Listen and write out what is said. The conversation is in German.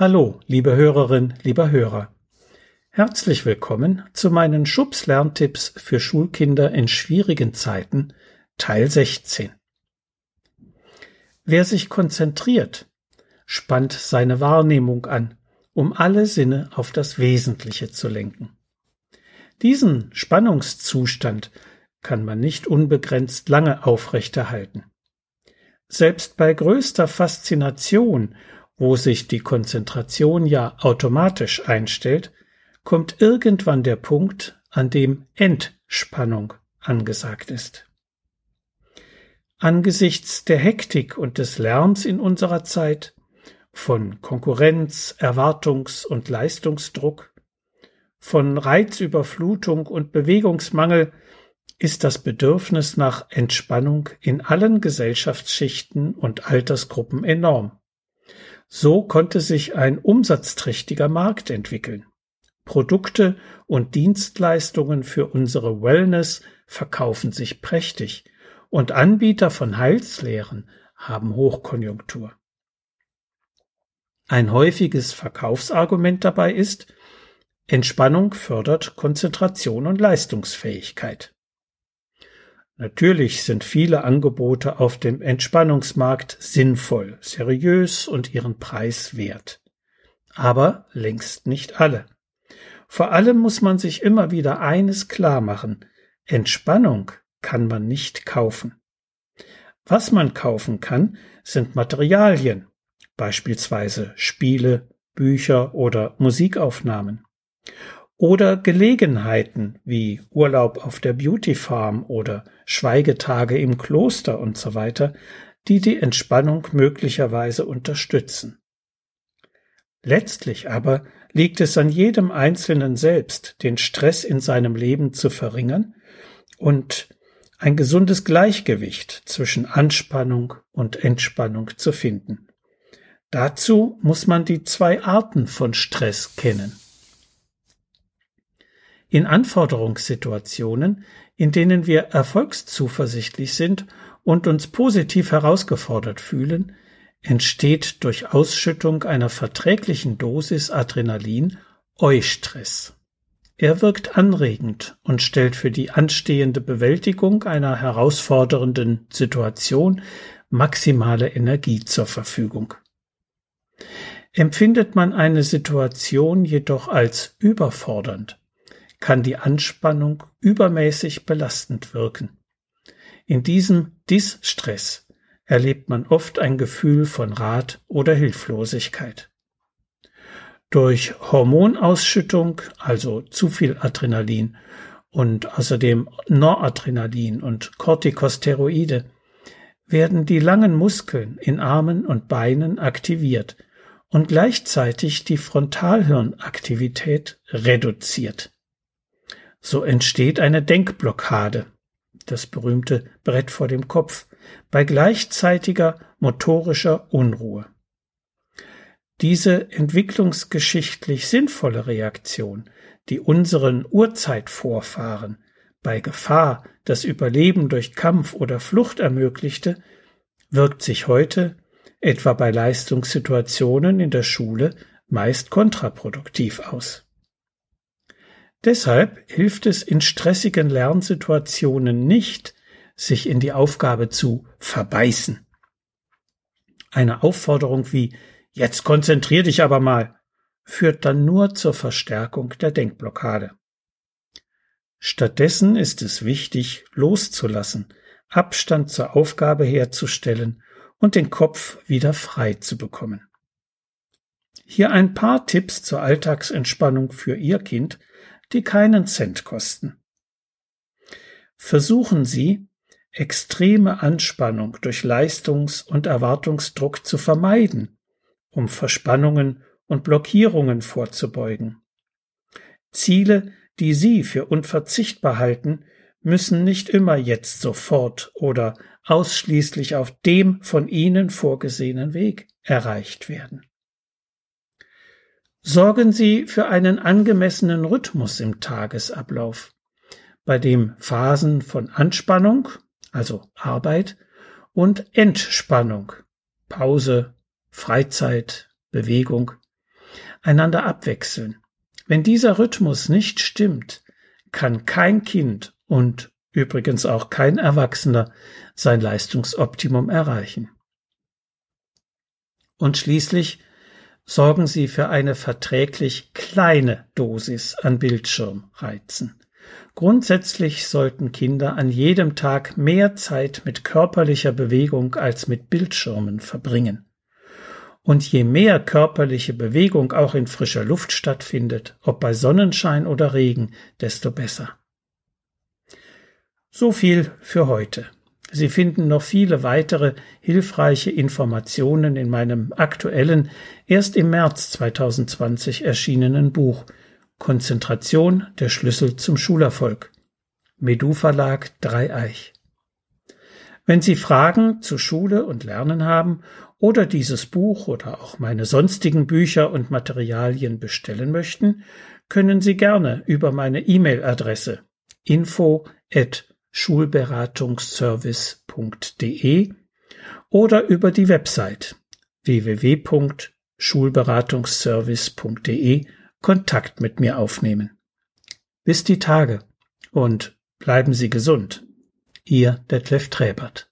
Hallo, liebe Hörerin, lieber Hörer. Herzlich willkommen zu meinen Schubs-Lerntipps für Schulkinder in schwierigen Zeiten, Teil 16. Wer sich konzentriert, spannt seine Wahrnehmung an, um alle Sinne auf das Wesentliche zu lenken. Diesen Spannungszustand kann man nicht unbegrenzt lange aufrechterhalten. Selbst bei größter Faszination wo sich die Konzentration ja automatisch einstellt, kommt irgendwann der Punkt, an dem Entspannung angesagt ist. Angesichts der Hektik und des Lärms in unserer Zeit, von Konkurrenz, Erwartungs- und Leistungsdruck, von Reizüberflutung und Bewegungsmangel ist das Bedürfnis nach Entspannung in allen Gesellschaftsschichten und Altersgruppen enorm. So konnte sich ein umsatzträchtiger Markt entwickeln. Produkte und Dienstleistungen für unsere Wellness verkaufen sich prächtig und Anbieter von Heilslehren haben Hochkonjunktur. Ein häufiges Verkaufsargument dabei ist, Entspannung fördert Konzentration und Leistungsfähigkeit. Natürlich sind viele Angebote auf dem Entspannungsmarkt sinnvoll, seriös und ihren Preis wert. Aber längst nicht alle. Vor allem muss man sich immer wieder eines klar machen. Entspannung kann man nicht kaufen. Was man kaufen kann, sind Materialien, beispielsweise Spiele, Bücher oder Musikaufnahmen oder Gelegenheiten wie Urlaub auf der Beauty Farm oder Schweigetage im Kloster und so weiter, die die Entspannung möglicherweise unterstützen. Letztlich aber liegt es an jedem Einzelnen selbst, den Stress in seinem Leben zu verringern und ein gesundes Gleichgewicht zwischen Anspannung und Entspannung zu finden. Dazu muss man die zwei Arten von Stress kennen. In Anforderungssituationen, in denen wir erfolgszuversichtlich sind und uns positiv herausgefordert fühlen, entsteht durch Ausschüttung einer verträglichen Dosis Adrenalin Eustress. Er wirkt anregend und stellt für die anstehende Bewältigung einer herausfordernden Situation maximale Energie zur Verfügung. Empfindet man eine Situation jedoch als überfordernd, kann die Anspannung übermäßig belastend wirken. In diesem Distress erlebt man oft ein Gefühl von Rat oder Hilflosigkeit. Durch Hormonausschüttung, also zu viel Adrenalin und außerdem Noradrenalin und Corticosteroide, werden die langen Muskeln in Armen und Beinen aktiviert und gleichzeitig die Frontalhirnaktivität reduziert. So entsteht eine Denkblockade, das berühmte Brett vor dem Kopf, bei gleichzeitiger motorischer Unruhe. Diese entwicklungsgeschichtlich sinnvolle Reaktion, die unseren Urzeitvorfahren bei Gefahr das Überleben durch Kampf oder Flucht ermöglichte, wirkt sich heute, etwa bei Leistungssituationen in der Schule, meist kontraproduktiv aus. Deshalb hilft es in stressigen Lernsituationen nicht, sich in die Aufgabe zu verbeißen. Eine Aufforderung wie Jetzt konzentrier dich aber mal führt dann nur zur Verstärkung der Denkblockade. Stattdessen ist es wichtig, loszulassen, Abstand zur Aufgabe herzustellen und den Kopf wieder frei zu bekommen. Hier ein paar Tipps zur Alltagsentspannung für Ihr Kind, die keinen Cent kosten. Versuchen Sie, extreme Anspannung durch Leistungs- und Erwartungsdruck zu vermeiden, um Verspannungen und Blockierungen vorzubeugen. Ziele, die Sie für unverzichtbar halten, müssen nicht immer jetzt sofort oder ausschließlich auf dem von Ihnen vorgesehenen Weg erreicht werden. Sorgen Sie für einen angemessenen Rhythmus im Tagesablauf, bei dem Phasen von Anspannung, also Arbeit, und Entspannung, Pause, Freizeit, Bewegung, einander abwechseln. Wenn dieser Rhythmus nicht stimmt, kann kein Kind und übrigens auch kein Erwachsener sein Leistungsoptimum erreichen. Und schließlich sorgen Sie für eine verträglich kleine Dosis an Bildschirmreizen. Grundsätzlich sollten Kinder an jedem Tag mehr Zeit mit körperlicher Bewegung als mit Bildschirmen verbringen. Und je mehr körperliche Bewegung auch in frischer Luft stattfindet, ob bei Sonnenschein oder Regen, desto besser. So viel für heute. Sie finden noch viele weitere hilfreiche Informationen in meinem aktuellen, erst im März 2020 erschienenen Buch Konzentration der Schlüssel zum Schulerfolg. Medu Verlag Dreieich. Wenn Sie Fragen zu Schule und Lernen haben oder dieses Buch oder auch meine sonstigen Bücher und Materialien bestellen möchten, können Sie gerne über meine E-Mail-Adresse info schulberatungsservice.de oder über die Website www.schulberatungsservice.de Kontakt mit mir aufnehmen. Bis die Tage und bleiben Sie gesund. Ihr Detlef Träbert.